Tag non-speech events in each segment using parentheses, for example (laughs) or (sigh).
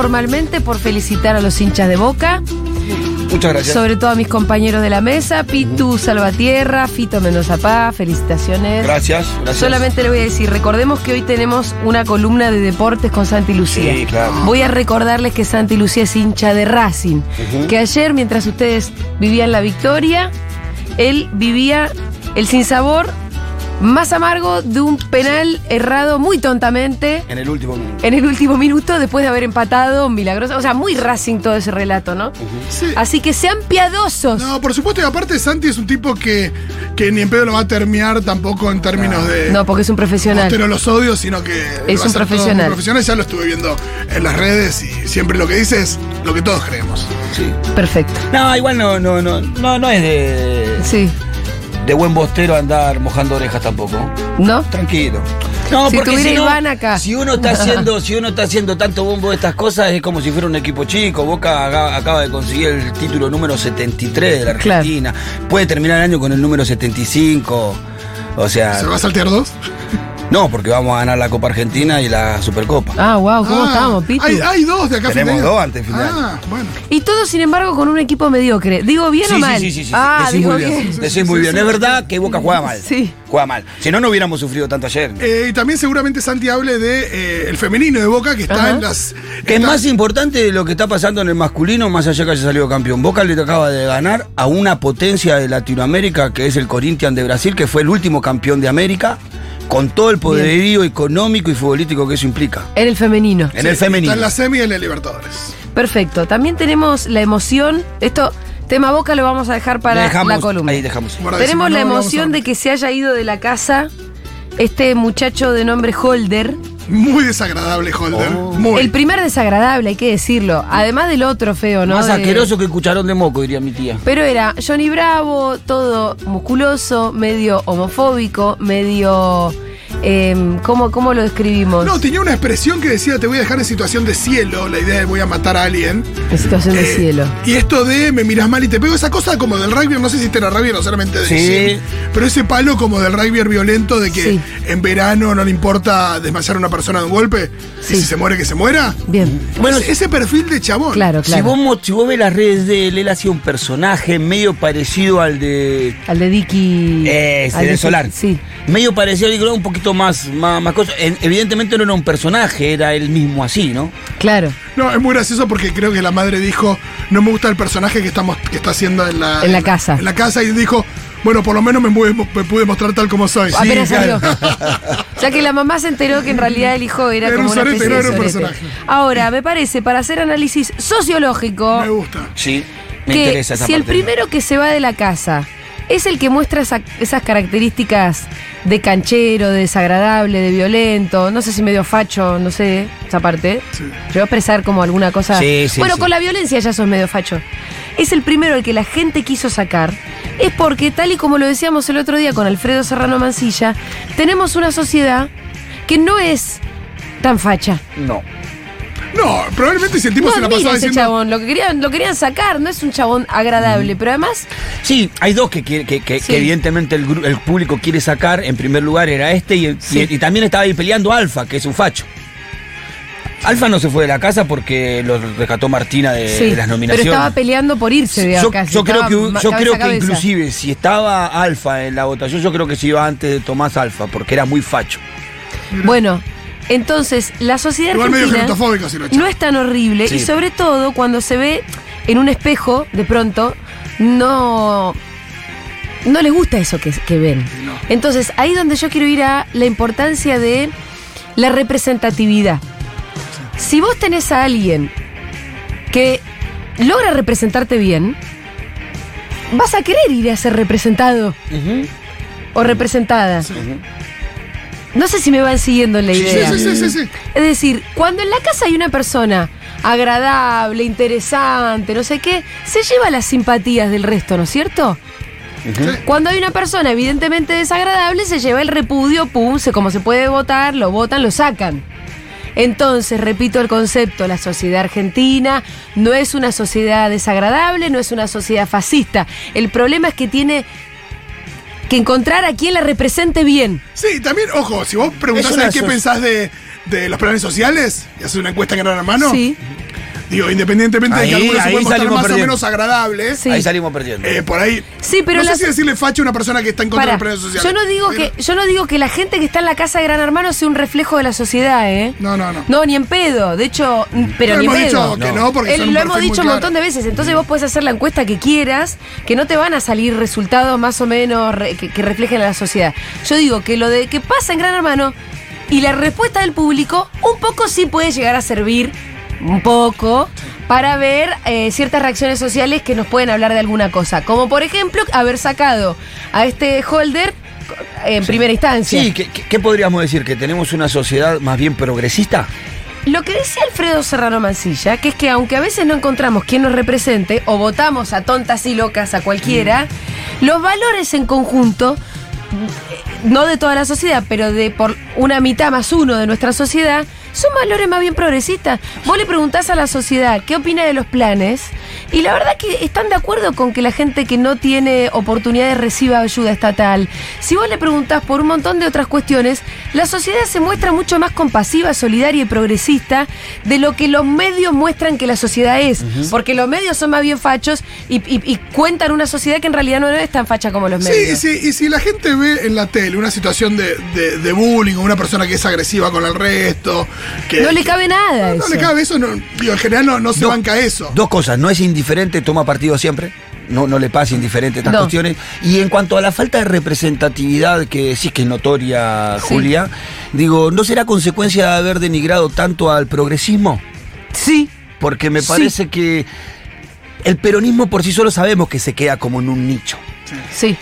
formalmente por felicitar a los hinchas de Boca, Muchas gracias. sobre todo a mis compañeros de la mesa, Pitu Salvatierra, Fito Mendoza Paz, felicitaciones. Gracias, gracias. Solamente le voy a decir, recordemos que hoy tenemos una columna de deportes con Santi Lucía. Sí, claro. Voy a recordarles que Santi Lucía es hincha de Racing. Que ayer, mientras ustedes vivían la victoria, él vivía el sinsabor más amargo de un penal errado muy tontamente En el último minuto. en el último minuto después de haber empatado milagroso. O sea, muy Racing todo ese relato, ¿no? Sí. Así que sean piadosos. No, por supuesto, y aparte Santi es un tipo que, que ni en pedo lo va a terminar tampoco en términos de. No, porque es un profesional. Pero los odios, sino que. Es un profesional. muy profesional, ya lo estuve viendo en las redes y siempre lo que dice es lo que todos creemos. Sí. Perfecto. No, igual no, no, no, no, no es de, Sí. De buen bostero andar mojando orejas tampoco. ¿No? Tranquilo. No, Si porque si no, Iván acá. si uno está (laughs) haciendo, si uno está haciendo tanto bombo de estas cosas, es como si fuera un equipo chico. Boca acaba de conseguir el título número 73 de la Claro. Argentina. Puede terminar el año con el número 75. O sea, ¿Se va a saltear dos? No, porque vamos a ganar la Copa Argentina y la Supercopa. Ah, wow, ¿cómo Ah, estamos, Pitu? Hay, hay dos de acá Tenemos dos antes de fin de Ah, bueno. Y todo, sin embargo, con un equipo mediocre. ¿Digo bien Sí, o sí, mal? sí, sí, sí. Ah, Decís digo muy bien. bien. Decís muy bien. Es verdad que Boca juega mal. Sí. Juega mal. Si no, no hubiéramos sufrido tanto ayer. Eh, y también seguramente Santi hable de eh, el femenino de Boca que está Ajá. en las. Que es más importante de lo que está pasando en el masculino, más allá que haya salido campeón. Boca le acaba de ganar a una potencia de Latinoamérica, que es el Corinthians de Brasil, que fue el último campeón de América, con todo el poderío económico y futbolístico que eso implica. En el femenino. En el femenino. Está en la semi y en el Libertadores. Perfecto. También tenemos la emoción. Esto, tema boca, lo vamos a dejar para Dejamos- la columna. Ahí dejamos. Tenemos la no emoción de que se haya ido de la casa este muchacho de nombre Holder. Muy desagradable, Holder. Oh. Muy. El primer desagradable, hay que decirlo. Además del otro feo, ¿no? Más De- asqueroso que el cucharón de moco, diría mi tía. Pero era Johnny Bravo, todo musculoso, medio homofóbico, medio. Em, ¿cómo, ¿Cómo lo describimos? No, tenía una expresión que decía te voy a dejar en situación de cielo, la idea de voy a matar a alguien. En situación de Eh, cielo. Y esto de me miras mal y te pego, esa cosa como del rugby, no sé si era rugby o solamente de Sí. pero ese palo como del rugby violento de que Sí. en verano no le importa desmayar a una persona de un golpe, Sí. y si se muere que se muera. Bien. Bueno, ese, ese perfil de chabón. Claro, Si claro. vos, si vos ves las redes de él, él hacía un personaje medio parecido al de Al de Dicky. Ese, al de Solar. Sí. Medio parecido, creo, un poquito más, más, más cosa. En- evidentemente no era un personaje, era él mismo así, ¿no? Claro. No, es muy gracioso porque creo que la madre dijo, no me gusta el personaje que estamos, que está haciendo en la, En la casa. En la casa y dijo, bueno, por lo menos me, pude- me pude mostrar tal como soy. Apenas claro. salió. O sea que la mamá se enteró que en realidad el hijo era, Era como un una sorete, especie no de era un personaje. Ahora, me parece, para hacer análisis sociológico, Me gusta. Sí, me que interesa esa si el primero que se va de la casa es el que muestra esa- esas características de canchero, de desagradable, de violento, no sé si medio facho, no sé, esa parte. Sí. Yo voy a expresar como alguna cosa. Sí, sí, bueno, sí. con la violencia ya sos medio facho. Es el primero al que la gente quiso sacar. Es porque, tal y como lo decíamos el otro día con Alfredo Serrano Mancilla, tenemos una sociedad que no es tan facha. No. No, probablemente si el tipo No se la pasaba ese diciendo. chabón, lo que querían, lo querían sacar, no es un chabón agradable, pero además Sí, hay dos que, quiere- que, que- Sí. que evidentemente el, público quiere sacar. En primer lugar era este y, y- Sí. y también estaba ahí peleando Alfa, que es un facho. Alfa no se fue de la casa porque lo rescató Martina de, Sí, de las nominaciones. Pero estaba peleando por irse de yo, acá. yo creo que, yo cabeza creo que cabeza. inclusive si estaba Alfa en la votación, yo creo que se iba antes de Tomás Alfa, porque era muy facho. Bueno, entonces la sociedad Igual medio argentina gerantofóbico, si lo no es tan horrible Sí. y sobre todo cuando se ve en un espejo, de pronto, no... No les gusta eso que, que ven. No. Entonces, ahí donde yo quiero ir a la importancia de la representatividad. Si vos tenés a alguien que logra representarte bien, vas a querer ir a ser representado o representada. No sé si me van siguiendo en la idea. sí, sí, sí, sí. Es decir, cuando en la casa hay una persona agradable, interesante, no sé qué, se lleva las simpatías del resto, ¿no es cierto? Cuando hay una persona evidentemente desagradable, se lleva el repudio, pum, se, como se puede votar, lo votan, lo sacan. Entonces, repito el concepto, la sociedad argentina no es una sociedad desagradable, no es una sociedad fascista. El problema es que tiene que encontrar a quien la represente bien. Sí, también, ojo, si vos preguntás a qué pensás de, de los planes sociales y haces una encuesta en Gran Hermano, Sí. Digo, independientemente de que algunos se pueden mostrar salimos más o menos agradables, Sí. Ahí salimos perdiendo. eh, por ahí. Sí, pero no las- sé si decirle facho a una persona que está en contra Para, de las redes sociales. yo no digo Pero- que yo no digo que la gente que está en la casa de Gran Hermano sea un reflejo de la sociedad, ¿eh? No, no, no. No, ni en pedo. De hecho, pero No ni en hemos pedo. dicho que No. no, porque Él- son un lo hemos dicho un claro. montón de veces. Entonces vos podés hacer la encuesta que quieras, que no te van a salir resultados más o menos re- que, que reflejen a la sociedad. Yo digo que lo de que pasa en Gran Hermano y la respuesta del público un poco sí puede llegar a servir, un poco, para ver eh, ciertas reacciones sociales que nos pueden hablar de alguna cosa. Como por ejemplo haber sacado a este holder en primera instancia. Sí, ¿qué, podríamos decir? ¿Que tenemos una sociedad más bien progresista? Lo que decía Alfredo Serrano Mancilla, que es que aunque a veces no encontramos quien nos represente o votamos a tontas y locas a cualquiera, los valores en conjunto, eh, no de toda la sociedad, pero de por una mitad más uno de nuestra sociedad, son valores más bien progresistas. Vos le preguntás a la sociedad qué opina de los planes y la verdad que están de acuerdo con que la gente que no tiene oportunidades reciba ayuda estatal. Si vos le preguntás por un montón de otras cuestiones, la sociedad se muestra mucho más compasiva, solidaria y progresista de lo que los medios muestran que la sociedad es. Porque los medios son más bien fachos y, y- y cuentan una sociedad que en realidad no es tan facha como los Sí, medios. si, y si la gente ve en la tele una situación de, de- de bullying o una persona que es agresiva con el resto, que No le cabe nada no, le cabe eso, no, digo, en general no, no se Dos- banca eso. Dos cosas, no es indiferente, toma partido siempre. No, no le pasa indiferente estas No. cuestiones. Y en cuanto a la falta de representatividad que decís que es notoria, Sí. Julia, digo, ¿no será consecuencia de haber denigrado tanto al progresismo? Sí. Porque me Sí. parece que el peronismo por sí solo sabemos que se queda como en un nicho. Sí.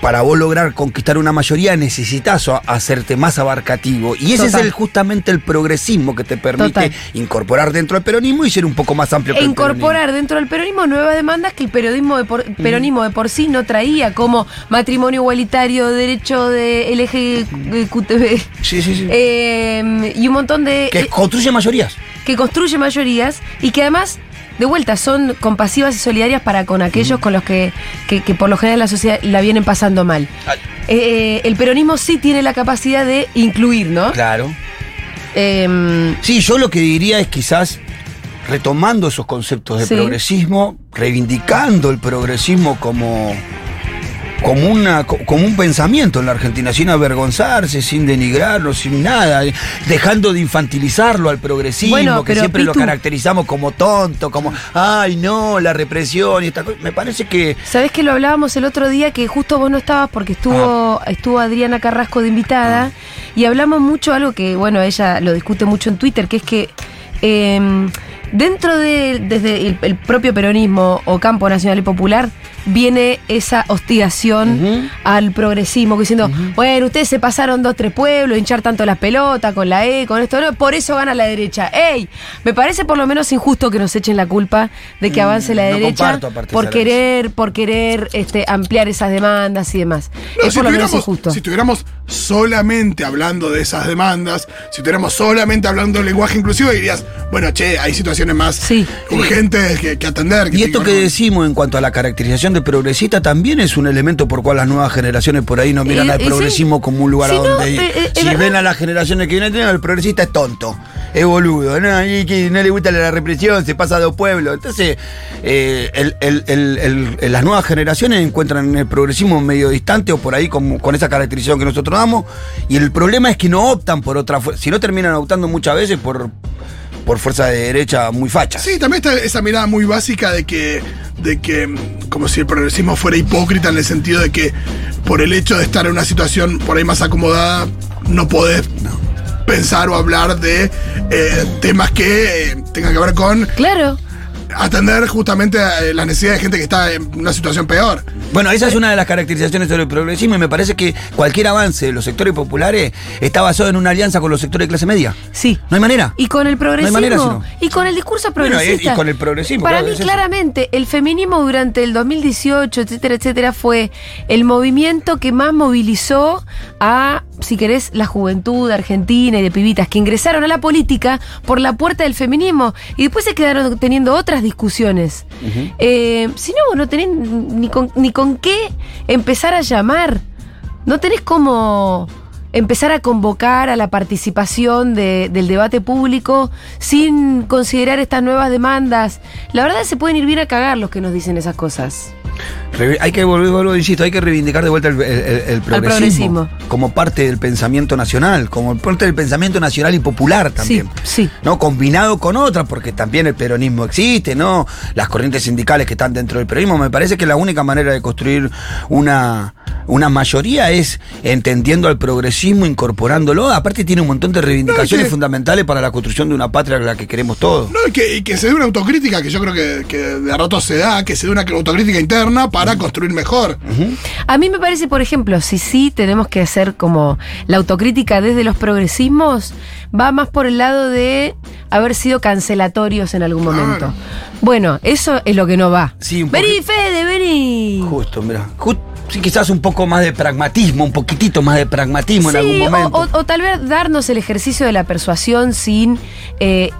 Para vos lograr conquistar una mayoría necesitas hacerte más abarcativo. Y ese Total. es el, justamente el progresismo que te permite Total. incorporar dentro del peronismo y ser un poco más amplio E que el incorporar dentro del peronismo nuevas demandas que el periodismo de por, peronismo de por sí no traía, como matrimonio igualitario, derecho de LGQTB. Sí, sí, sí. eh, y un montón de. que eh, construye mayorías. que construye mayorías y que además, de vuelta, son compasivas y solidarias para con aquellos con los que, que, que por lo general la sociedad la vienen pasando mal. Ay. Eh, el peronismo sí tiene la capacidad de incluir, ¿no? Claro. Eh, Sí, yo lo que diría es quizás retomando esos conceptos de Sí. progresismo, reivindicando el progresismo como, como, una, co- como un pensamiento en la Argentina, sin avergonzarse, sin denigrarlo, sin nada, eh, dejando de infantilizarlo al progresismo, Bueno, que siempre lo caracterizamos como tonto, como, ay no, la represión y esta cosa. Me parece que... ¿Sabés que lo hablábamos el otro día que justo vos no estabas porque estuvo, estuvo Adriana Carrasco de invitada y hablamos mucho algo que, bueno, ella lo discute mucho en Twitter, que es que eh, dentro de desde el, el propio peronismo o campo nacional y popular viene esa hostigación al progresismo, diciendo, bueno, ustedes se pasaron dos, tres pueblos, hinchar tanto las pelotas con la E, con esto, no, por eso gana la derecha. ¡Ey! Me parece por lo menos injusto que nos echen la culpa de que Mm, avance la no derecha por querer, por querer este, ampliar esas demandas y demás. No, es si, por lo menos injusto. si tuviéramos solamente hablando de esas demandas, si tuviéramos solamente hablando de lenguaje inclusivo, dirías, bueno, che, hay situaciones más Sí. urgentes que, que atender. Y esto que decimos en cuanto a la caracterización de progresista también es un elemento por cual las nuevas generaciones por ahí no miran Y- al sí. progresismo como un lugar a no, donde ir. eh, eh, es si verdad. ven a las generaciones que vienen, tienen, el progresista es tonto, es boludo, ¿no? Y que no le gusta la represión, se pasa a dos pueblos. Entonces, eh, el- el- el- el- el- las nuevas generaciones encuentran el progresismo medio distante o por ahí con, con esa caracterización que nosotros Y el problema es que no optan por otra fuerza, si no terminan optando muchas veces por, por fuerza de derecha muy fachas. Sí, también está esa mirada muy básica de que, de que, mm, como si el progresismo fuera hipócrita en el sentido de que por el hecho de estar en una situación por ahí más acomodada, no podés pensar o hablar de eh, temas que eh, tengan que ver con Claro. Atender justamente a, eh, las necesidades de gente que está en una situación peor. Bueno, esa es una de las caracterizaciones sobre el progresismo y me parece que cualquier avance de los sectores populares está basado en una alianza con los sectores de clase media. Sí. No hay manera. Y con el progresismo. manera, sino. Y con el discurso Bueno, progresista. y- y con el progresismo, Para claro, mí, es claramente, el feminismo durante el 2018, etcétera, etcétera, fue el movimiento que más movilizó a, si querés, la juventud argentina y de pibitas que ingresaron a la política por la puerta del feminismo y después se quedaron teniendo otras discusiones. Eh, si no, no tenés ni con, ni con qué empezar a llamar. No tenés cómo empezar a convocar a la participación de- del debate público sin considerar estas nuevas demandas. La verdad se pueden ir bien a cagar los que nos dicen esas cosas. Hay que volver, vuelvo, insisto, hay que reivindicar de vuelta el, el- el- el progresismo, progresismo. como parte del pensamiento nacional, como parte del pensamiento nacional y popular también. Sí, sí. ¿no? Combinado con otras, porque también el peronismo existe, ¿no? Las corrientes sindicales que están dentro del peronismo. Me parece que la única manera de construir una, una mayoría es entendiendo al progresismo, incorporándolo. Aparte tiene un montón de reivindicaciones que- fundamentales para la construcción de una patria a la que queremos todos. No, y que, y que se dé una autocrítica, que yo creo que, que de a rato se da, que se dé una autocrítica interna para construir mejor. A mí me parece, por ejemplo, si sí tenemos que hacer como la autocrítica desde los progresismos, va más por el lado de haber sido cancelatorios en algún Claro. momento. Bueno, eso es lo que no va. Sí, un vení, Fede, vení. Justo, mira. Ju- sí, quizás un poco más de pragmatismo, un poquitito más de pragmatismo en algún o, momento. o- o tal vez darnos el ejercicio de la persuasión sin. eh,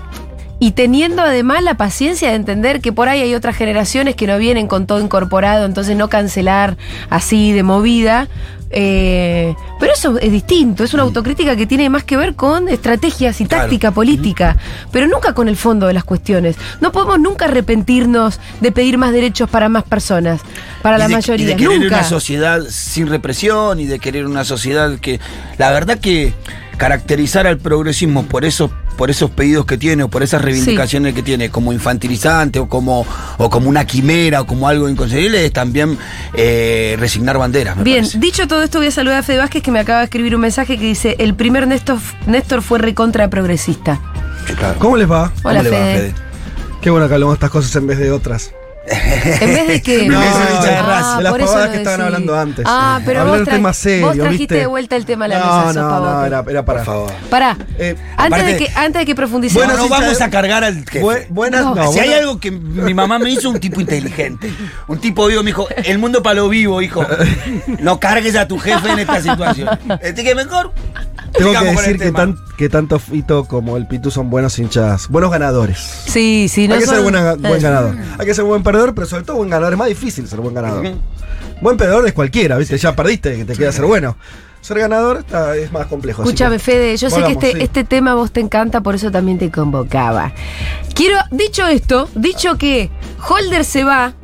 y teniendo además la paciencia de entender que por ahí hay otras generaciones que no vienen con todo incorporado, entonces no cancelar así de movida. eh, pero eso es distinto, es una autocrítica que tiene más que ver con estrategias y Claro. táctica política, pero nunca con el fondo de las cuestiones. No podemos nunca arrepentirnos de pedir más derechos para más personas, para Y la de- mayoría. Y de querer nunca. una sociedad sin represión y de querer una sociedad que. La verdad que caracterizar al progresismo por esos, por esos pedidos que tiene o por esas reivindicaciones que tiene como infantilizante o como, o como una quimera o como algo inconcebible es también eh, resignar banderas. me Bien, parece. dicho todo esto, voy a saludar a Fede Vázquez que me acaba de escribir un mensaje que dice: El primer Néstor, Néstor fue recontra progresista. Sí, claro. ¿Cómo les va? Hola, ¿Cómo le va, Fede. Fede? Qué bueno que hablamos de estas cosas en vez de otras. En vez de que. (laughs) No, Ah, las por eso pavadas que estaban hablando antes. Ah, pero Hablar vos, tra- temas serios, vos trajiste ¿viste? de vuelta el tema a la no, mesa, no, no, pavote. era, era para. Por favor. Pará. Eh, antes, de que, antes de que profundicemos. Bueno, no vamos a cargar al jefe. Bu- buenas, No. no, si hay algo que mi mamá me hizo, un tipo inteligente. Un tipo vivo, me dijo, el mundo para lo vivo, hijo. No cargues a tu jefe en esta situación. (laughs) Este que mejor. Tengo que decir que, tema. tan- que tanto Fito como el Pitu son buenos hinchas, buenos ganadores. Sí, sí, no Hay que son- ser buena- buen Eh. ganador. Hay que ser buen perdedor, pero sobre todo buen ganador. Es más difícil ser buen ganador. Buen perdedor es cualquiera, ¿viste? Ya perdiste, que te queda ser bueno. Ser ganador está- es más complejo. Escúchame, que- Fede, yo sé que este, sí. este tema a vos te encanta, por eso también te convocaba. Quiero, dicho esto, dicho que Holder se va,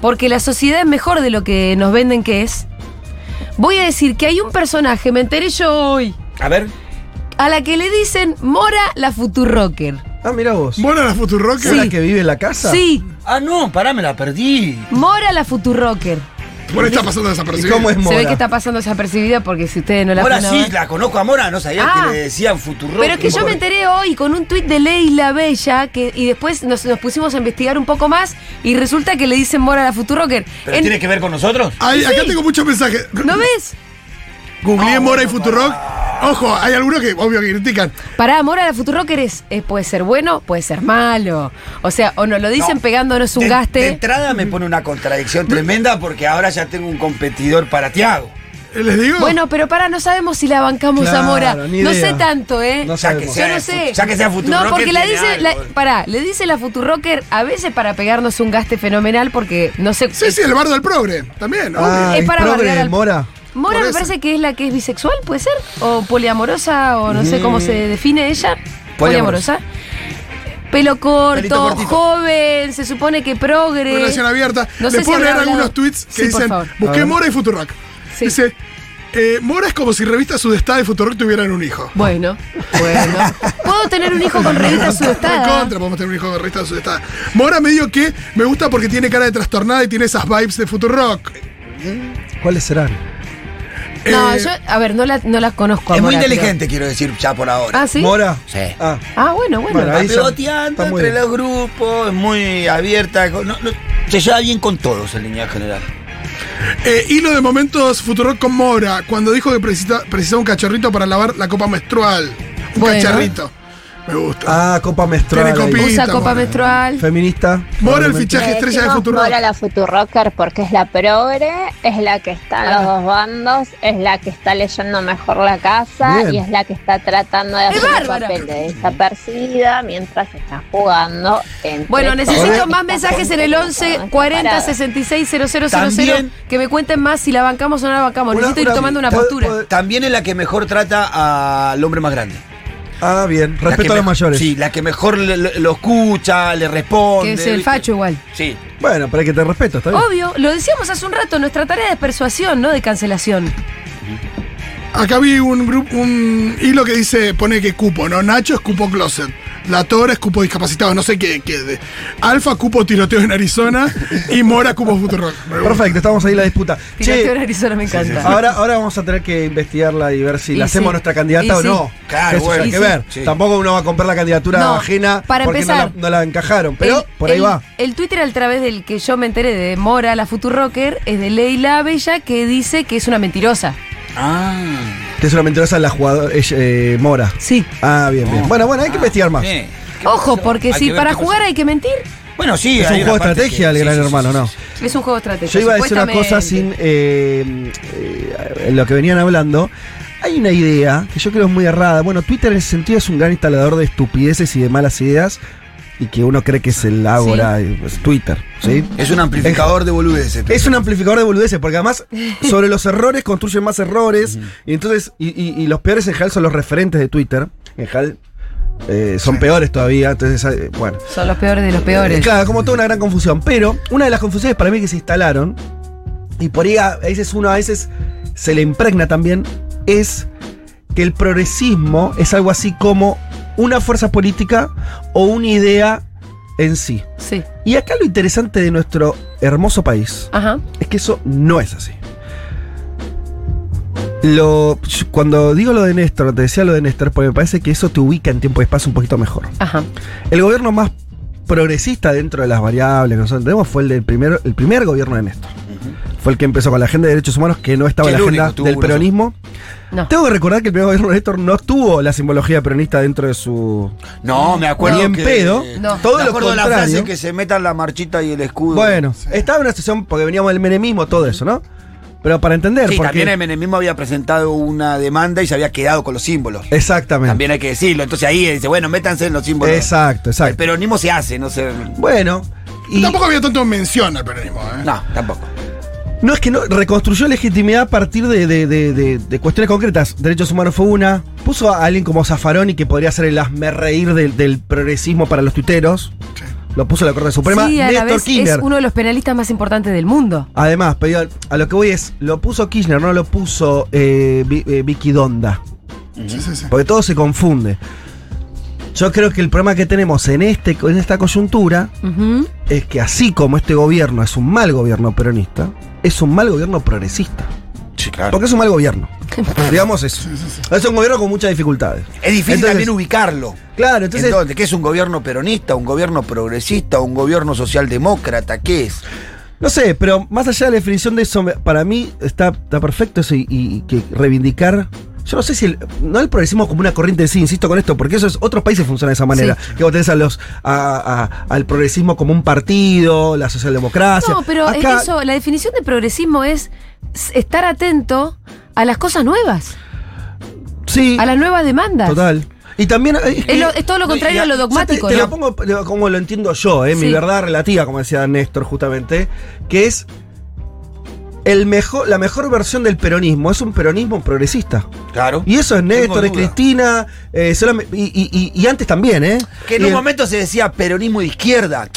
porque la sociedad es mejor de lo que nos venden que es, voy a decir que hay un personaje, me enteré yo hoy, A ver. a la que le dicen Mora la Futurocker. Ah, mira vos. Bueno, la Futurock. ¿Es la que vive en la casa? Sí, Ah, no, pará, me la perdí. Mora la Futurocker. Bueno, está pasando ¿Y desapercibido. cómo es Mora? Se ve que está pasando desapercibida porque si ustedes no la Ahora fueron a sí, la conozco a Mora, no sabía Ah. que le decían Futuro. Pero es que yo me enteré hoy con un tuit de Leila Bella que, y después nos, nos pusimos a investigar un poco más y resulta que le dicen Mora a la Futurocker. ¿Pero En- tiene que ver con nosotros? Ay, acá tengo muchos mensajes. ¿No ves? Googleé Mora y Futurock. Ojo, hay algunos que obvio que critican. Pará, Mora la Futurocker es, es- puede ser bueno, puede ser malo. O sea, o nos lo dicen No. pegándonos un De- gaste. De entrada me pone una contradicción tremenda porque ahora ya tengo un competidor para Tiago. Eh, ¿Les digo? Bueno, pero pará, no sabemos si la bancamos a Claro, Mora. ni No idea. sé tanto, ¿eh? No Ya que sabemos. Yo sea, no sé. ya que sea Futurocker No, porque la tiene dice, la, pará, le dice la Futurocker a veces para pegarnos un gaste fenomenal porque no sé. Sí, sí, el bardo del progre. También, Ah, obvio. Es ¿es para progre bardear al- Mora? Mora me parece que es la que es bisexual, ¿puede ser? O poliamorosa, o no sé cómo se define ella. Poliamorosa. Pelo corto, joven, se supone que progre. Relación abierta. No sé Les si puedo leer algunos tweets que Sí, dicen: Busqué. Mora y Futurock. Sí. Dice: eh, Mora es como si revista Sudestada y Futurock tuvieran un hijo. Bueno, bueno. (laughs) ¿Puedo tener un hijo con revista (laughs) En sudestada? contra, podemos tener un hijo de revista Sudestada. Mora medio que me gusta porque tiene cara de trastornada y tiene esas vibes de Futurock. ¿Cuáles serán? No, Eh, yo, a ver, no la, no la conozco. a Es muy inteligente, quiero decir, ya por ahora. Ah, sí. ¿Mora? Sí. Ah, Ah, bueno, bueno. Bueno, ahí pegoteando entre bien. los grupos, es muy abierta. no- no- se lleva bien con todos en línea general. Eh, hilo de momentos Futurock con Mora, cuando dijo que precisa- precisaba un cachorrito para lavar la copa menstrual. Un Bueno. cacharrito. Me gusta. Ah, copa menstrual. Tiene copita. Usa copa Mora. menstrual. Feminista. Mora el fichaje estrella de decimos Futuro. Mora la Futurocker porque es la progre, es la que está en los dos bandos, es la que está leyendo mejor la casa Bien. y es la que está tratando de ¡Es hacer el papel de desapercibida mientras está jugando entre Bueno, necesito más mensajes en el que 11 no está 40 parada. 66 000 También- que me cuenten más si la bancamos o no la bancamos. Una- Necesito ir tomando una postura. También es la que mejor trata al hombre más grande. Ah, bien. Respeto a los mayores. Sí, la que mejor le- le- lo escucha, le responde. Que es el facho igual. Sí. Bueno, pero hay que te respeto, está bien. Obvio, lo decíamos hace un rato, nuestra tarea de persuasión, no de cancelación. Acá vi un grupo, un hilo que dice, pone que cupo, ¿no? Nacho es cupo closet. La Torre es cupo discapacitado, no sé qué. qué de- Alfa cupo tiroteo en Arizona y Mora cupo Futuro. (laughs) Perfecto, estamos ahí en la disputa. Tiroteo en Arizona me encanta. ahora, ahora vamos a tener que investigarla y ver si Y la hacemos sí. nuestra candidata Y o sí. no. Claro, Eso bueno. hay que sí. ver. Sí. Tampoco uno va a comprar la candidatura No, ajena para porque no la, empezar, no la encajaron. Pero El- por ahí el- va. El Twitter a través del que yo me enteré de Mora, la Futurocker, es de Leila Bella, que dice que es una mentirosa. Ah. Que es una mentirosa la jugadora eh, Mora. Sí. Ah, bien, bien. No. Bueno, bueno, hay que investigar más. Sí. Ojo, porque Hay si que ver para qué jugar hay que mentir, Bueno, sí. Es hay un una juego de parte estrategia que- el sí, Gran sí, sí, Hermano, sí, ¿no? sí. es un juego estratégico. Yo iba a decir una cosa sin eh, eh, en lo que venían hablando. Hay una idea que yo creo es muy errada. Bueno, Twitter en ese sentido es un gran instalador de estupideces y de malas ideas y que uno cree que es el ágora, y, pues, Twitter, ¿sí? Es un amplificador de boludeces. Es un amplificador de boludeces, porque además (laughs) sobre los errores construyen más errores. Y entonces, y, y- y los peores en general son los referentes de Twitter. En general eh, son peores todavía. Entonces, eh, bueno. Son los peores de los Eh, peores. Claro, como toda una gran confusión. Pero una de las confusiones para mí que se instalaron, y por ahí a veces uno a veces se le impregna también, es que el progresismo es algo así como una fuerza política o una idea en sí. Sí. Y acá lo interesante de nuestro hermoso país Ajá. es que eso no es así. Lo, cuando digo lo de Néstor, te decía lo de Néstor, porque me parece que eso te ubica en tiempo y espacio un poquito mejor. Ajá. El gobierno más progresista dentro de las variables que nosotros tenemos fue el del primer, el primer gobierno de Néstor. Fue el que empezó con la agenda de derechos humanos que no estaba en la único, agenda del peronismo. No. Tengo que recordar que el primer gobierno de Néstor no tuvo la simbología peronista dentro de su. No, me acuerdo. Ni en que- pedo. No. Todo me lo acuerdo de la contrario. frase que se metan la marchita y el escudo. Bueno, estaba en una situación porque veníamos del menemismo, todo eso, ¿no? Pero para entender, Sí, porque. también el menemismo había presentado una demanda y se había quedado con los símbolos. Exactamente. También hay que decirlo. Entonces ahí dice, bueno, métanse en los símbolos. Exacto, El exacto. peronismo se hace, no sé. Bueno, y Tampoco había tanto mención al peronismo, ¿eh? No, tampoco. No es que no reconstruyó legitimidad a partir de, de- de- de- de cuestiones concretas. Derechos humanos fue una. Puso a alguien como Zaffaroni, que podría ser el asme reír del, del progresismo para los tuiteros. Sí. Lo puso la Corte Suprema. sí, a la Néstor vez es Kirchner. uno de los penalistas más importantes del mundo. Además, pero a lo que voy es, lo puso Kirchner, no lo puso eh, eh, Vicky Donda. Sí, sí, sí. Porque todo se confunde. Yo creo que el problema que tenemos en, este, en esta coyuntura es que así como este gobierno es un mal gobierno peronista, es un mal gobierno progresista. Sí, claro. Porque es un mal gobierno. (laughs) Digamos eso. Es un gobierno con muchas dificultades. Es difícil Entonces- también ubicarlo. Claro, entonces. ¿En dónde? ¿Qué es un gobierno peronista, un gobierno progresista, un gobierno socialdemócrata? ¿Qué es? No sé, pero más allá de la definición de eso, para mí está, está perfecto eso y, y que reivindicar. Yo no sé si el, no el progresismo como una corriente en sí, insisto con esto, porque eso es otros países funcionan de esa manera. Que vos tenés a los, a- a- al progresismo como un partido, la socialdemocracia. No, pero Acá- eso, la definición de progresismo es estar atento a las cosas nuevas, sí, a las nuevas demandas. total. Y también eh, Es, lo- es todo lo contrario a lo dogmático, Te, te ¿no? lo pongo como lo entiendo yo, eh, mi verdad relativa, como decía Néstor justamente, que es el mejor, la mejor versión del peronismo, es un peronismo progresista. Claro. Y eso es Néstor, es. Cristina, eh, y, y- y- y antes también, ¿eh? Que en un momento se decía peronismo de izquierda.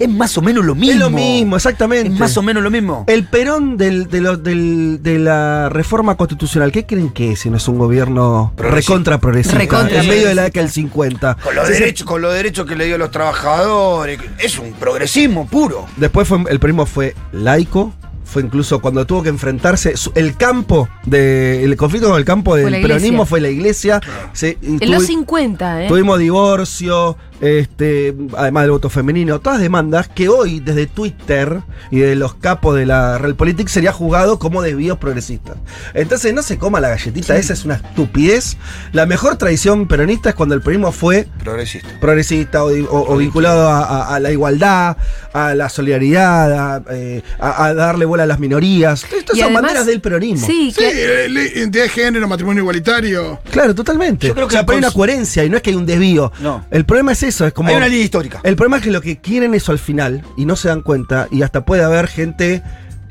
Es más o menos lo mismo. Es lo mismo, exactamente. Es más o menos lo mismo. El Perón del- de, lo- del- de la reforma constitucional, ¿qué creen que es si no es un gobierno recontra progresista? Recontra en medio de la década del 50. Con los Sí, derechos, con los derechos que le dio a los trabajadores. Es un progresismo puro. Después fue, el peronismo fue laico. Fue incluso cuando tuvo que enfrentarse. el campo de. El conflicto con el campo del peronismo fue la iglesia. Se- En los tuvi- 50, ¿eh? Tuvimos divorcio, este, además del voto femenino, todas demandas que hoy desde Twitter y de los capos de la Realpolitik sería juzgado como desvíos progresistas. Entonces no se coma la galletita, esa es una estupidez. La mejor tradición peronista es cuando el peronismo fue Progresista. progresista o, o- o vinculado a, a- a la igualdad, a la solidaridad, a, eh, a- a darle bola a las minorías. Estas Y son además- banderas del peronismo. Sí, Sí, que- eh, identidad de género, matrimonio igualitario. Claro, totalmente. Yo creo o sea, que pero hay el una coherencia y no es que hay un desvío. No. El problema es eso, es como. Hay una línea histórica. El problema es que lo que quieren eso al final y no se dan cuenta, y hasta puede haber gente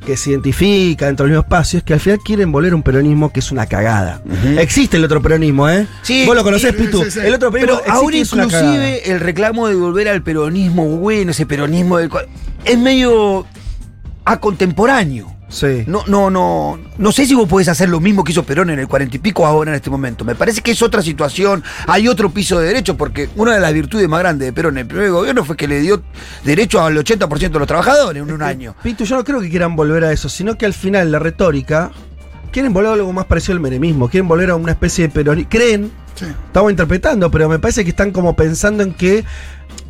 que se identifica dentro del mismo espacio, es que al final quieren volver a un peronismo que es una cagada. Existe el otro peronismo, ¿eh? Sí, Vos lo conocés, sí, Pitu. sí. El otro peronismo Pero ahora inclusive el reclamo de volver al peronismo bueno, ese peronismo del cual- es medio a contemporáneo. Sí. No, no, no. No sé si vos podés hacer lo mismo que hizo Perón en el cuarenta y pico ahora en este momento. Me parece que es otra situación. Hay otro piso de derecho, porque una de las virtudes más grandes de Perón en el primer gobierno fue que le dio derecho al 80% de los trabajadores en un año. Pitu, yo no creo que quieran volver a eso, sino que al final la retórica quieren volver a algo más parecido al menemismo, quieren volver a una especie de peronismo. Creen, Sí. estamos interpretando, pero me parece que están como pensando en que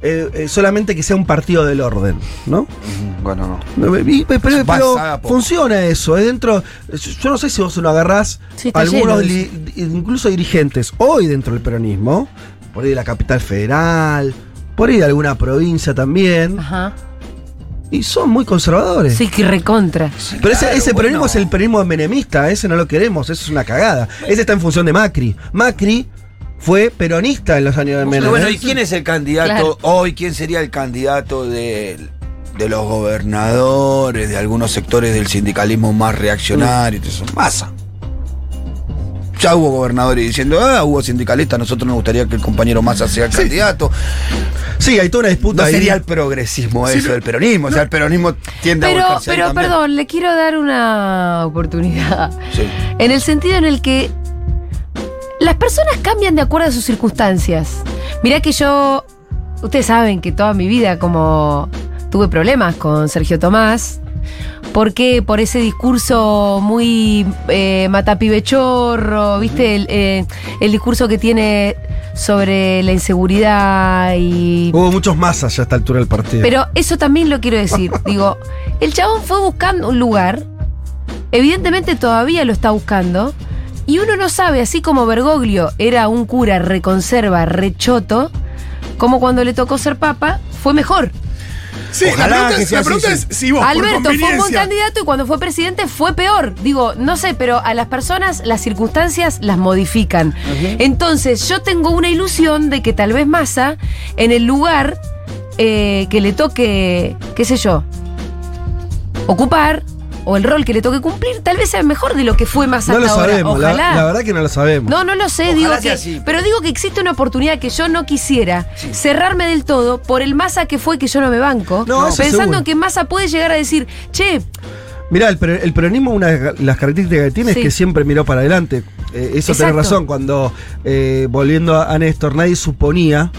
eh, eh, solamente que sea un partido del orden, ¿no? Bueno, no. Y- pero pero- Vas pero a poco. funciona eso, dentro. Yo no sé si vos lo agarrás Sí, algunos li- incluso dirigentes hoy dentro del peronismo, por ahí de la capital federal, por ahí de alguna provincia también, Ajá. y son muy conservadores. Sí, que recontra. Pero ese, Claro, ese peronismo bueno. es el peronismo menemista, ese no lo queremos, eso es una cagada. Ese está en función de Macri. Macri fue peronista en los años de Menem. Pero bueno, ¿eh? ¿y quién es el candidato Claro. hoy? ¿Quién sería el candidato de, de los gobernadores, de algunos sectores del sindicalismo más reaccionario? Eso? Massa. Ya hubo gobernadores diciendo, ah, hubo sindicalistas, a nosotros nos gustaría que el compañero Massa sea el candidato. Sí, hay toda una disputa No sería el progresismo Sí, eso no- del peronismo. O sea, el peronismo tiende a Pero, volcarse ahí pero también. perdón, le quiero dar una oportunidad. Sí. En el sentido en el que las personas cambian de acuerdo a sus circunstancias. Mirá que yo, ustedes saben que toda mi vida como tuve problemas con Sergio Tomás. Porque por ese discurso muy eh, matapibechorro, ¿viste? El, eh, el discurso que tiene sobre la inseguridad y Hubo muchos masas ya a esta altura del partido. pero eso también lo quiero decir. (laughs) Digo, el chabón fue buscando un lugar, evidentemente todavía lo está buscando, y uno no sabe, así como Bergoglio era un cura reconserva, rechoto, como cuando le tocó ser papa, fue mejor. Sí, la pregunta, es, la pregunta es si vos por Alberto fue un buen candidato y cuando fue presidente fue peor. Digo, no sé, pero a las personas las circunstancias las modifican. Entonces yo tengo una ilusión de que tal vez Massa, en el lugar eh, que le toque, qué sé yo, ocupar, o el rol que le toque cumplir, tal vez sea mejor de lo que fue Massa no lo hasta ahora. sabemos, la, Ojalá. la verdad que no lo sabemos. No, no lo sé, Ojalá digo sea que, así. pero digo que existe una oportunidad que yo no quisiera Sí. cerrarme del todo por el Massa que fue que yo no me banco, No, pensando seguro. que Massa puede llegar a decir, che, Mirá, el, per- el peronismo, una de las características que tiene Sí. es que siempre miró para adelante. Eh, eso tenés Exacto. razón, cuando eh, volviendo a, a Néstor, nadie suponía.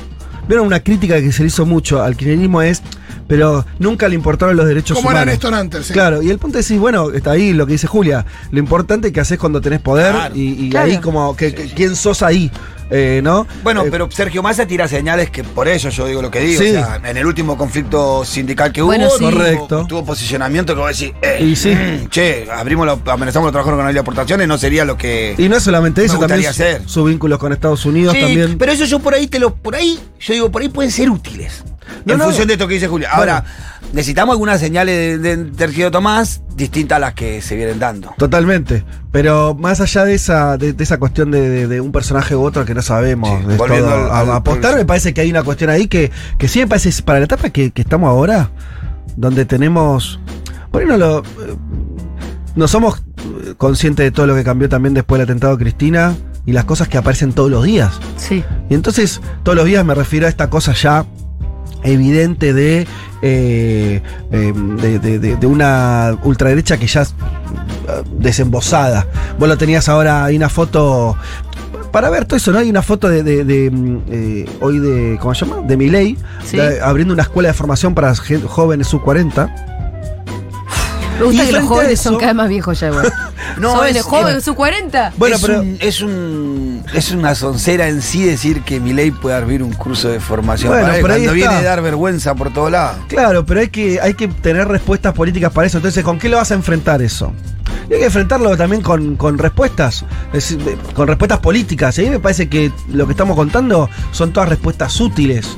Vieron una crítica que se le hizo mucho al kirchnerismo es, pero nunca le importaron los derechos ¿Cómo humanos. era Néstor antes? sí. Claro, y el punto es decir, bueno, está ahí lo que dice Julia, lo importante que haces cuando tenés poder Claro. y, y Claro. ahí como que, que- quién sos ahí, eh, ¿no? Bueno, Eh, pero Sergio Massa tira señales que por eso yo digo lo que digo. Sí. O sea, en el último conflicto sindical que Bueno, hubo, sí. Correcto. tuvo posicionamiento que vos decís, eh, Y sí. mm, che, abrimos la- amenazamos los trabajadores con la ley de aportaciones, no sería lo que. Y no es solamente Me eso, también gustaría su- sus vínculos con Estados Unidos Sí, también. pero eso yo por ahí te lo. Por ahí, yo digo, por ahí pueden ser útiles. No, en no. función de esto que dice Julia. Ahora, necesitamos algunas señales de, de Sergio Tomás distintas a las que se vienen dando. Totalmente. Pero más allá de esa, de, de esa cuestión de, de- de un personaje u otro que no sabemos Sí, de volviendo todo, al- a- al- apostar, me parece que hay una cuestión ahí que, que sí me parece para la etapa que, que estamos ahora, donde tenemos. Por ahí no lo. No somos conscientes de todo lo que cambió también después del atentado de Cristina y las cosas que aparecen todos los días. sí. Y entonces, todos los días me refiero a esta cosa ya evidente de, eh, eh, de, de- una ultraderecha que ya es eh, desembosada. Vos lo tenías ahora, hay una foto. Para ver todo eso, ¿no? Hay una foto de, de- mm, eh, hoy de. ¿Cómo se llama? De Miley, Sí. abriendo una escuela de formación para jóvenes sub 40. Me gusta Y que los jóvenes son cada vez más viejos ya, igual. (laughs) No, jóvenes, es- jóvenes, su 40. Bueno, es, pero- un- es un es una soncera en sí decir que mi ley puede abrir un curso de formación Bueno, para él, cuando viene a dar vergüenza por todos lados. Claro, pero hay que, hay que tener respuestas políticas para eso. Entonces, ¿con qué lo vas a enfrentar eso? Y hay que enfrentarlo también con, con respuestas, es con respuestas políticas. Y a mí me parece que lo que estamos contando son todas respuestas útiles.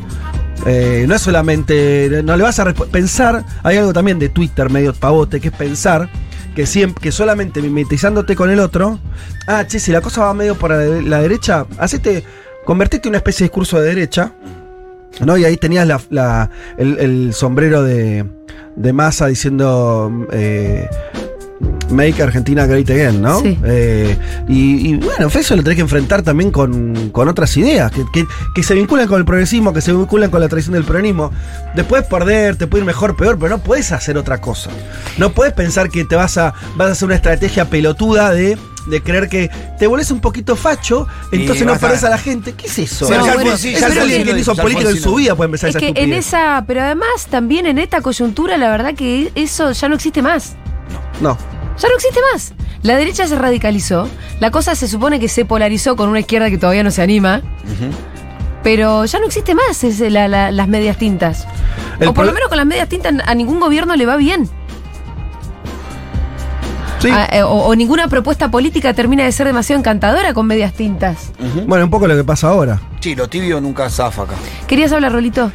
Eh, no es solamente. No le vas a pensar. Hay algo también de Twitter medio pavote, que es pensar que siempre, que solamente mimetizándote con el otro. Ah, che, si la cosa va medio para la derecha, hacete. Convertite en una especie de discurso de derecha. ¿no? Y ahí tenías la- el sombrero de, de masa diciendo eh, Make Argentina Great Again, ¿no? Sí. Eh, y, y bueno, eso lo tenés que enfrentar también con, con otras ideas, que, que- que se vinculan con el progresismo, que se vinculan con la tradición del peronismo. Después perder, te puede ir mejor, peor, pero no puedes hacer otra cosa. No puedes pensar que te vas a, vas a hacer una estrategia pelotuda de, de creer que te volvés un poquito facho, entonces no vas a- perdés a la gente. ¿Qué es eso? No, bueno, es ya alguien que- hizo política en su vida puede empezar Es esa que en esa, pero además también en esta coyuntura, la verdad que eso ya no existe más. No. Ya no existe más. La derecha se radicalizó. La cosa se supone que se polarizó con una izquierda que todavía no se anima. Pero ya no existe más es la- la- las medias tintas. El o por lo menos con las medias tintas a ningún gobierno le va bien. Sí. Ah, eh, o, o ninguna propuesta política termina de ser demasiado encantadora con medias tintas. Bueno, un poco lo que pasa ahora. Sí, lo tibio nunca zafa acá. ¿Querías hablar, Rolito?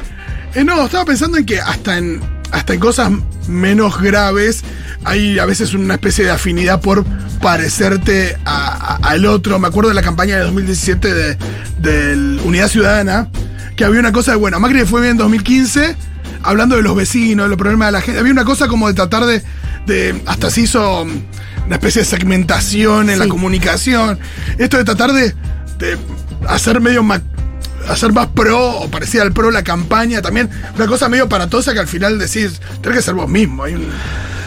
Eh, no, estaba pensando en que hasta en, hasta en cosas menos graves hay a veces una especie de afinidad por parecerte a- a- al otro. Me acuerdo de la campaña de 2017 de, del Unidad Ciudadana, que había una cosa de, bueno, Macri fue bien en 2015, hablando de los vecinos, de los problemas de la gente. Había una cosa como de tratar de, de hasta se hizo una especie de segmentación en la comunicación. Esto de tratar de, de hacer medio hacer más pro o parecida al pro la campaña también. Una cosa medio paratosa que al final decís, tenés que ser vos mismo. Hay un-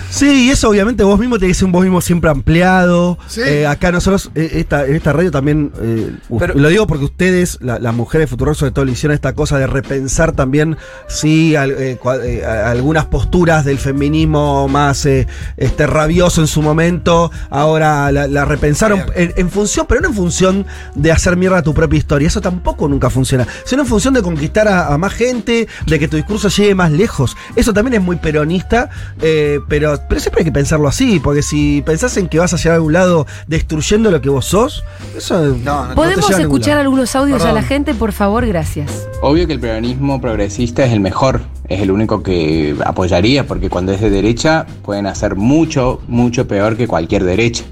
Sí, y eso obviamente vos mismo tenés un vos mismo siempre ampliado. Sí. Eh, acá nosotros, eh, esta, en esta radio también, eh, Pero- lo digo porque ustedes, la- las mujeres de Futuro sobre todo, le hicieron esta cosa de repensar también, sí, al- eh, cua- eh, a- algunas posturas del feminismo más eh, este, rabioso en su momento, ahora la, la repensaron en, en función, pero no en función de hacer mierda tu propia historia, eso tampoco nunca funciona, sino en función de conquistar a, a más gente, de que tu discurso llegue más lejos. Eso también es muy peronista, eh, pero, pero siempre hay que pensarlo así, porque si pensás en que vas a llegar a algún lado destruyendo lo que vos sos, eso No, no, no te ¿Podemos ningún escuchar algunos audios a la gente, por favor? Gracias. Obvio que el peronismo progresista es el mejor, es el único que apoyaría, porque cuando es de derecha pueden hacer mucho, mucho peor que cualquier derecha,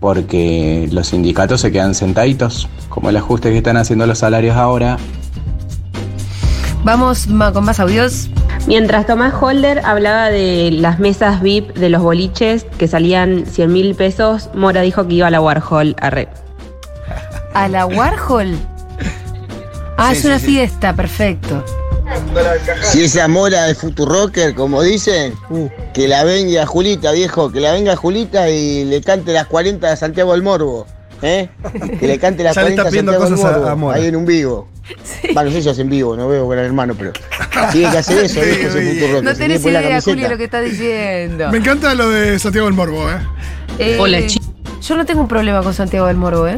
porque los sindicatos se quedan sentaditos, como el ajuste que están haciendo los salarios ahora, Vamos con más audios. Mientras Tomás Holder hablaba de las mesas VIP de los boliches que salían 100 mil pesos, Mora dijo que iba a la Warhol a red. ¿A la Warhol? Ah, Sí, es una sí, sí. fiesta, perfecto. Si esa mora de Futurocker, como dicen, Uh. que la venga Julita, viejo, que la venga Julita y le cante las 40 de Santiago del Morbo. ¿Eh? Que le cante las Ya le 40 está de pidiendo Santiago del cosas a- Morbo. a Mora. ahí en un vivo. Va, no sé si hacen vivo, no veo con el hermano, pero. Tiene que hacer eso, viejo, ese. No se tenés la idea. Julio, lo que está diciendo. Me encanta lo de Santiago del Morbo, ¿eh? Eh, Hola, Yo no tengo un problema con Santiago del Moro, ¿eh?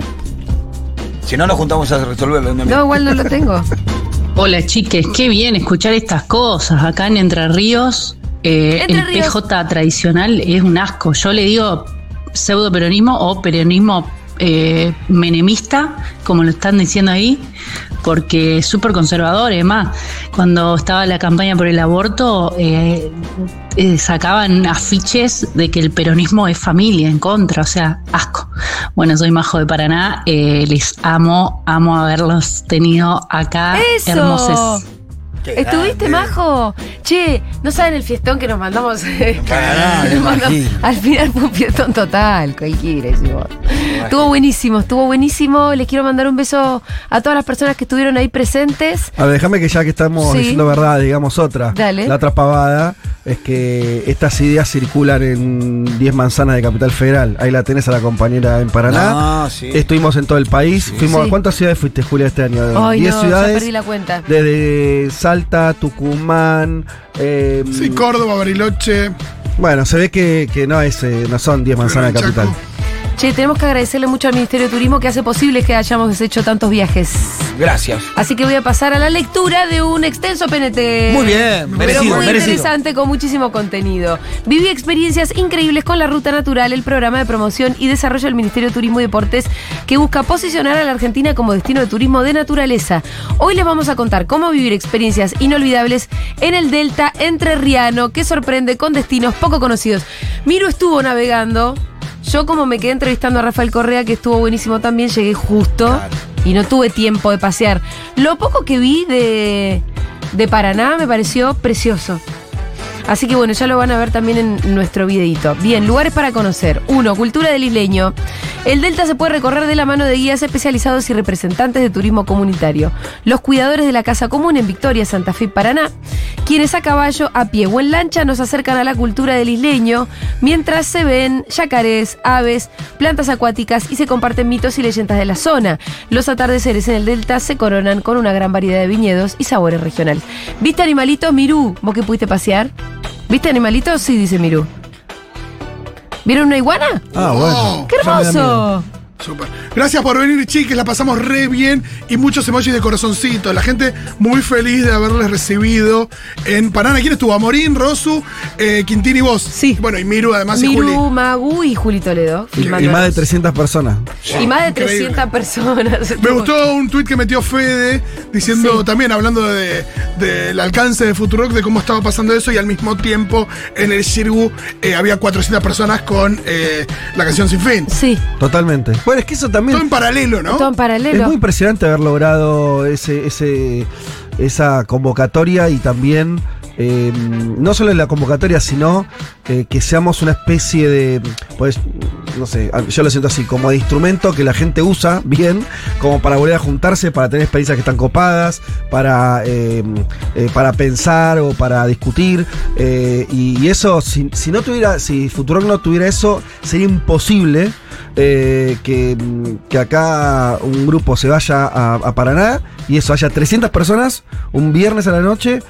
Si no, nos juntamos a resolverlo. ¿no? No, igual no lo tengo. Hola chiques, qué bien escuchar estas cosas acá en Entre Ríos. eh, Entre el Ríos. PJ tradicional es un asco. Yo le digo pseudo peronismo o peronismo eh, menemista, como lo están diciendo ahí, porque es súper conservador. Además, cuando estaba la campaña por el aborto, eh, eh, sacaban afiches de que el peronismo es familia en contra, o sea, asco. Bueno, soy Majo de Paraná, les amo, amo haberlos tenido acá, ¡Eso! hermosos. Qué ¿Estuviste, grande. Majo? Che, ¿no saben el fiestón que nos mandamos? Para nada, (laughs) Nos. Al final fue un fiestón total, cualquiera. hicimos. Estuvo buenísimo, estuvo buenísimo. Les quiero mandar un beso a todas las personas que estuvieron ahí presentes. A ver, déjame que ya que estamos Sí. diciendo verdad, digamos otra. Dale. La otra pavada. es que estas ideas circulan en 10 manzanas de Capital Federal. Ahí la tenés a la compañera en Paraná. Ah, sí. Estuvimos en todo el país. Fuimos, Sí. ¿A cuántas ciudades fuiste, Julia, este año? Ay, 10 no, ciudades. ya perdí la cuenta. Desde Salta, Tucumán. eh, Sí, Córdoba, Bariloche. Bueno, se ve que, que no, es, eh, no son 10 manzanas de capital. Che, tenemos que agradecerle mucho al Ministerio de Turismo que hace posible que hayamos hecho tantos viajes. Gracias. Así que voy a pasar a la lectura de un extenso PNT. Muy bien, Pero merecido, muy merecido. interesante, con muchísimo contenido. Viví experiencias increíbles con la Ruta Natural, el programa de promoción y desarrollo del Ministerio de Turismo y Deportes que busca posicionar a la Argentina como destino de turismo de naturaleza. Hoy les vamos a contar cómo vivir experiencias inolvidables en el Delta Entrerriano, que sorprende con destinos poco conocidos. Miro estuvo navegando. Yo como me quedé entrevistando a Rafael Correa, que estuvo buenísimo también, llegué justo y no tuve tiempo de pasear. Lo poco que vi de, de Paraná me pareció precioso. Así que bueno, ya lo van a ver también en nuestro videito. Bien, lugares para conocer. Uno, cultura del isleño. El Delta se puede recorrer de la mano de guías especializados y representantes de turismo comunitario. Los cuidadores de la Casa Común en Victoria, Santa Fe Paraná, quienes a caballo, a pie o en lancha nos acercan a la cultura del isleño, mientras se ven yacarés, aves, plantas acuáticas y se comparten mitos y leyendas de la zona. Los atardeceres en el Delta se coronan con una gran variedad de viñedos y sabores regionales. ¿Viste animalitos, Mirú? ¿Vos que pudiste pasear? ¿Viste animalitos? Sí, dice Mirú. ¿Vieron una iguana? Ah, bueno. ¡Qué hermoso! Súper. Gracias por venir, chiques. La pasamos re bien y muchos emojis de corazoncito. La gente muy feliz de haberles recibido en Paraná. ¿Quién estuvo? Amorín, Rosu, eh, Quintín y vos. Sí. Bueno, y Miru además y Juli. Miru, Magu y Juli Toledo. Y, más de 300 personas. Y más de Increíble. 300 personas. Me gustó un tuit que metió Fede diciendo Sí. también, hablando de- del alcance de Futurock, de cómo estaba pasando eso y al mismo tiempo en el Shirgu eh, había 400 personas con eh, la canción Sin Fin. Sí, Totalmente. Bueno, es que eso también. Todo en paralelo, ¿no? todo en Es paralelo. muy impresionante haber logrado ese, ese, esa convocatoria y también eh, no solo en la convocatoria, sino que seamos una especie de, pues, no sé, yo lo siento así, como de instrumento que la gente usa bien, como para volver a juntarse, para tener experiencias que están copadas, para, eh, eh, para pensar o para discutir. eh, y, eso, si, si no tuviera, si Futurock no tuviera eso, sería imposible que, que acá un grupo se vaya a, Paraná y eso haya 300 personas un viernes a la noche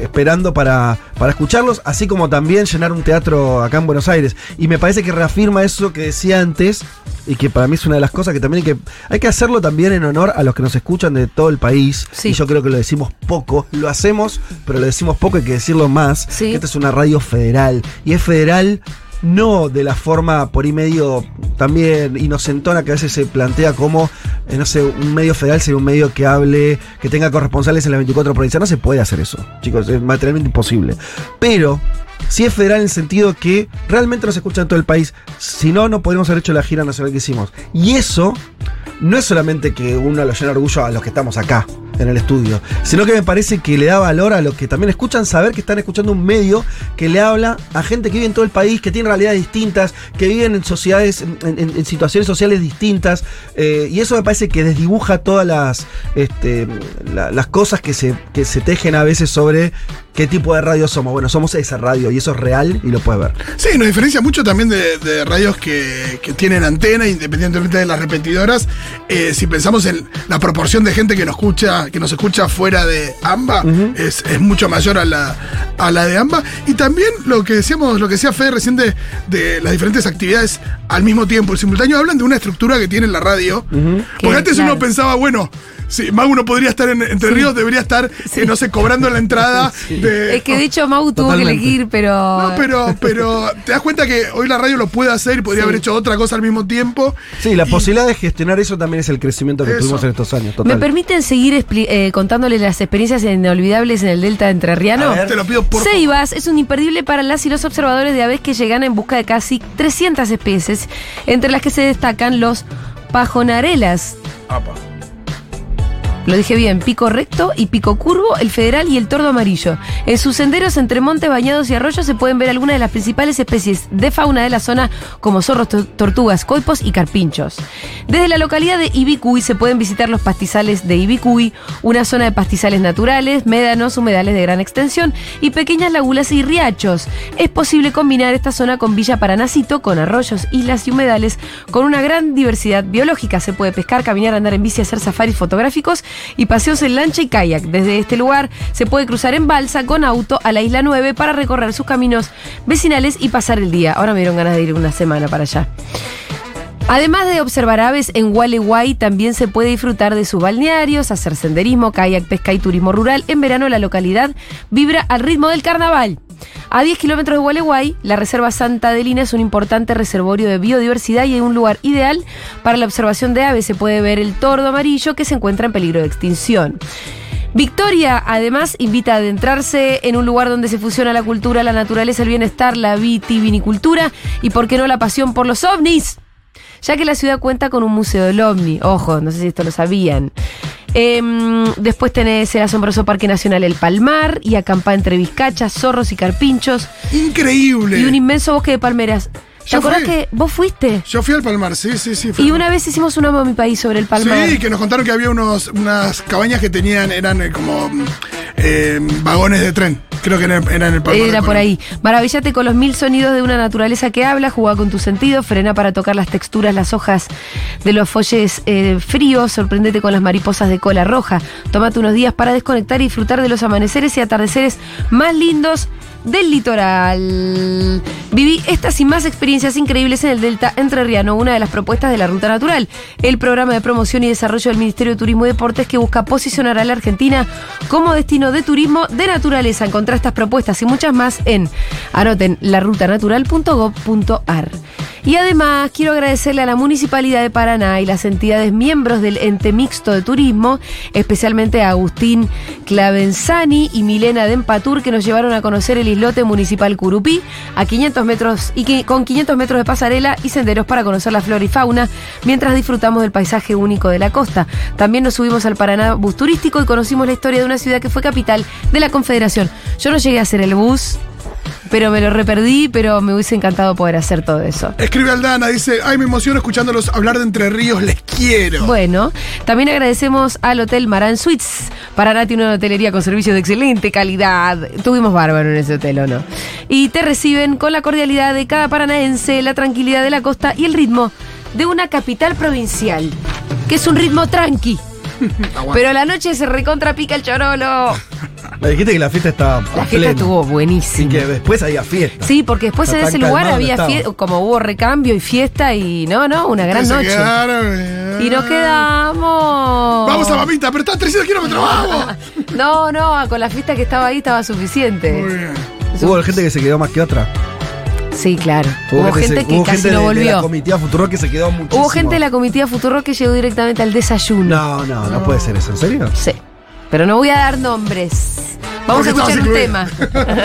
esperando para, para escucharlos, así como también llenar un teatro acá en Buenos Aires. Y me parece que reafirma eso que decía antes y que para mí es una de las cosas que también hay que, hay que hacerlo también en honor a los que nos escuchan de todo el país. Sí. Y yo creo que lo decimos poco, lo hacemos, pero lo decimos poco, hay que decirlo más. Sí. Que esta es una radio federal. Y es federal no de la forma por ahí medio también inocentona que a veces se plantea como, eh, no sé, un medio federal sería un medio que hable, que tenga corresponsales en las 24 provincias. No se puede hacer eso, chicos, es materialmente imposible. Pero sí es federal en el sentido que realmente nos escucha en todo el país. Si no, no podríamos haber hecho la gira nacional que hicimos. Y eso no es solamente que uno lo llena orgullo a los que estamos acá en el estudio, sino que me parece que le da valor a los que también escuchan saber que están escuchando un medio que le habla a gente que vive en todo el país, que tiene realidades distintas, que viven en sociedades, en, situaciones sociales distintas, eh, y eso me parece que desdibuja todas las, este, la- las cosas que se, que se tejen a veces sobre qué tipo de radio somos. Bueno, somos esa radio y eso es real y lo puedes ver. Sí, nos diferencia mucho también de, de radios que, que tienen antena, independientemente de las repetidoras. Eh, si pensamos en la proporción de gente que nos escucha, que nos escucha fuera de AMBA, es, es mucho mayor a la, a la de AMBA. Y también lo que decíamos, lo que decía Fede recién de, de las diferentes actividades al mismo tiempo, el simultáneo, hablan de una estructura que tiene la radio. Que, Porque antes claro. uno pensaba, bueno. Si Magu no podría estar en Entre Ríos, debería estar, eh, no sé, cobrando la entrada (laughs) de. Es que de hecho Mau tuvo Totalmente. que elegir, pero. No, pero, pero te das cuenta que hoy la radio lo puede hacer y podría haber hecho otra cosa al mismo tiempo. Sí, la Y- posibilidad de gestionar eso también es el crecimiento que Eso. tuvimos en estos años. ¿Me permiten seguir eh, contándoles las experiencias inolvidables en el Delta Entrerriano? A ver. Te lo pido por favor. Ceibas es un imperdible para las y los observadores de aves que llegan en busca de casi 300 especies, entre las que se destacan los pajonarelas. Lo dije bien, pico recto y pico curvo, el federal y el tordo amarillo. En sus senderos entre montes, bañados y arroyos se pueden ver algunas de las principales especies de fauna de la zona, como zorros, to- tortugas, coipos y carpinchos. Desde la localidad de Ibicuy se pueden visitar los pastizales de Ibicuy, una zona de pastizales naturales, médanos, humedales de gran extensión y pequeñas lagunas y riachos. Es posible combinar esta zona con Villa Paranacito, con arroyos, islas y humedales, con una gran diversidad biológica. Se puede pescar, caminar, andar en bici, hacer safaris fotográficos y paseos en lancha y kayak. Desde este lugar se puede cruzar en balsa con auto a la isla 9 para recorrer sus caminos vecinales y pasar el día. Ahora me dieron ganas de ir una semana para allá. Además de observar aves, en Gualeguay también se puede disfrutar de sus balnearios, hacer senderismo, kayak, pesca y turismo rural. En verano la localidad vibra al ritmo del carnaval. A 10 kilómetros de Gualeguay, la Reserva Santa Adelina es un importante reservorio de biodiversidad y es un lugar ideal para la observación de aves. Se puede ver el tordo amarillo que se encuentra en peligro de extinción. Victoria, además, invita a adentrarse en un lugar donde se fusiona la cultura, la naturaleza, el bienestar, la vitivinicultura y, por qué no, la pasión por los ovnis ya que la ciudad cuenta con un museo del ovni. Ojo, no sé si esto lo sabían. Em, después tenés el asombroso Parque Nacional El Palmar y acampa entre vizcachas, zorros y carpinchos Increíble. y un inmenso bosque de palmeras. ¿Te acordás fui. que vos fuiste? Yo fui al Palmar, sí, sí, sí. fui Y una vez hicimos un a mi país sobre el Palmar. Sí, que nos contaron que había unos, unas cabañas que tenían, eran eh, como eh, vagones de tren. Creo que eran, eran en el Palmar. Era por ahí. Maravillate con los mil sonidos de una naturaleza que habla, juega con tus sentidos, frena para tocar las texturas, las hojas de los folles eh, fríos, sorprendete con las mariposas de cola roja. Tómate unos días para desconectar y disfrutar de los amaneceres y atardeceres más lindos del litoral. Viví estas y más experiencias increíbles en el Delta Entrerriano, una de las propuestas de la Ruta Natural, el programa de promoción y desarrollo del Ministerio de Turismo y Deportes que busca posicionar a la Argentina como destino de turismo de naturaleza. Encontrá estas propuestas y muchas más en, anoten, larutanatural.gov.ar. Y además quiero agradecerle a la Municipalidad de Paraná y las entidades miembros del ente mixto de turismo, especialmente a Agustín Clavenzani y Milena Dempatur, que nos llevaron a conocer el islote municipal Curupí a 500 metros y con 500 metros de pasarela y senderos para conocer la flora y fauna, mientras disfrutamos del paisaje único de la costa. También nos subimos al Paraná bus turístico y conocimos la historia de una ciudad que fue capital de la Confederación. Yo no llegué a hacer el bus, pero me lo reperdí, pero me hubiese encantado poder hacer todo eso. Escribe Aldana, dice, ay, me emociono escuchándolos hablar de Entre Ríos, les quiero. Bueno, también agradecemos al Hotel Maran Suites. Paraná tiene una hotelería con servicios de excelente calidad. Tuvimos bárbaro en ese hotel, ¿o no? Y te reciben con la cordialidad de cada paranaense, la tranquilidad de la costa y el ritmo de una capital provincial, que es un ritmo tranqui. Pero a la noche se recontrapica el chorolo. Me dijiste que la fiesta estaba. La fiesta estuvo Y buenísima. que después había fiesta. Sí, porque después Está en ese lugar había fiesta, como hubo recambio y fiesta y no, no, una gran noche. quedaron. Y nos quedamos. Vamos a mamita, pero está a 300 kilómetros, vamos. (laughs) No, no, con la fiesta que estaba ahí estaba suficiente. Muy bien. Hubo gente que se quedó más que otra. Sí, claro. Hubo, gente, se- que hubo casi gente no de- de la volvió. comitiva Futuro que se quedó muchísimo. Hubo gente de la comitiva Futuro que llegó directamente al desayuno. No, no, no puede ser eso. ¿En serio? Sí. Pero no voy a dar nombres. Vamos Porque a escuchar un tema. (laughs)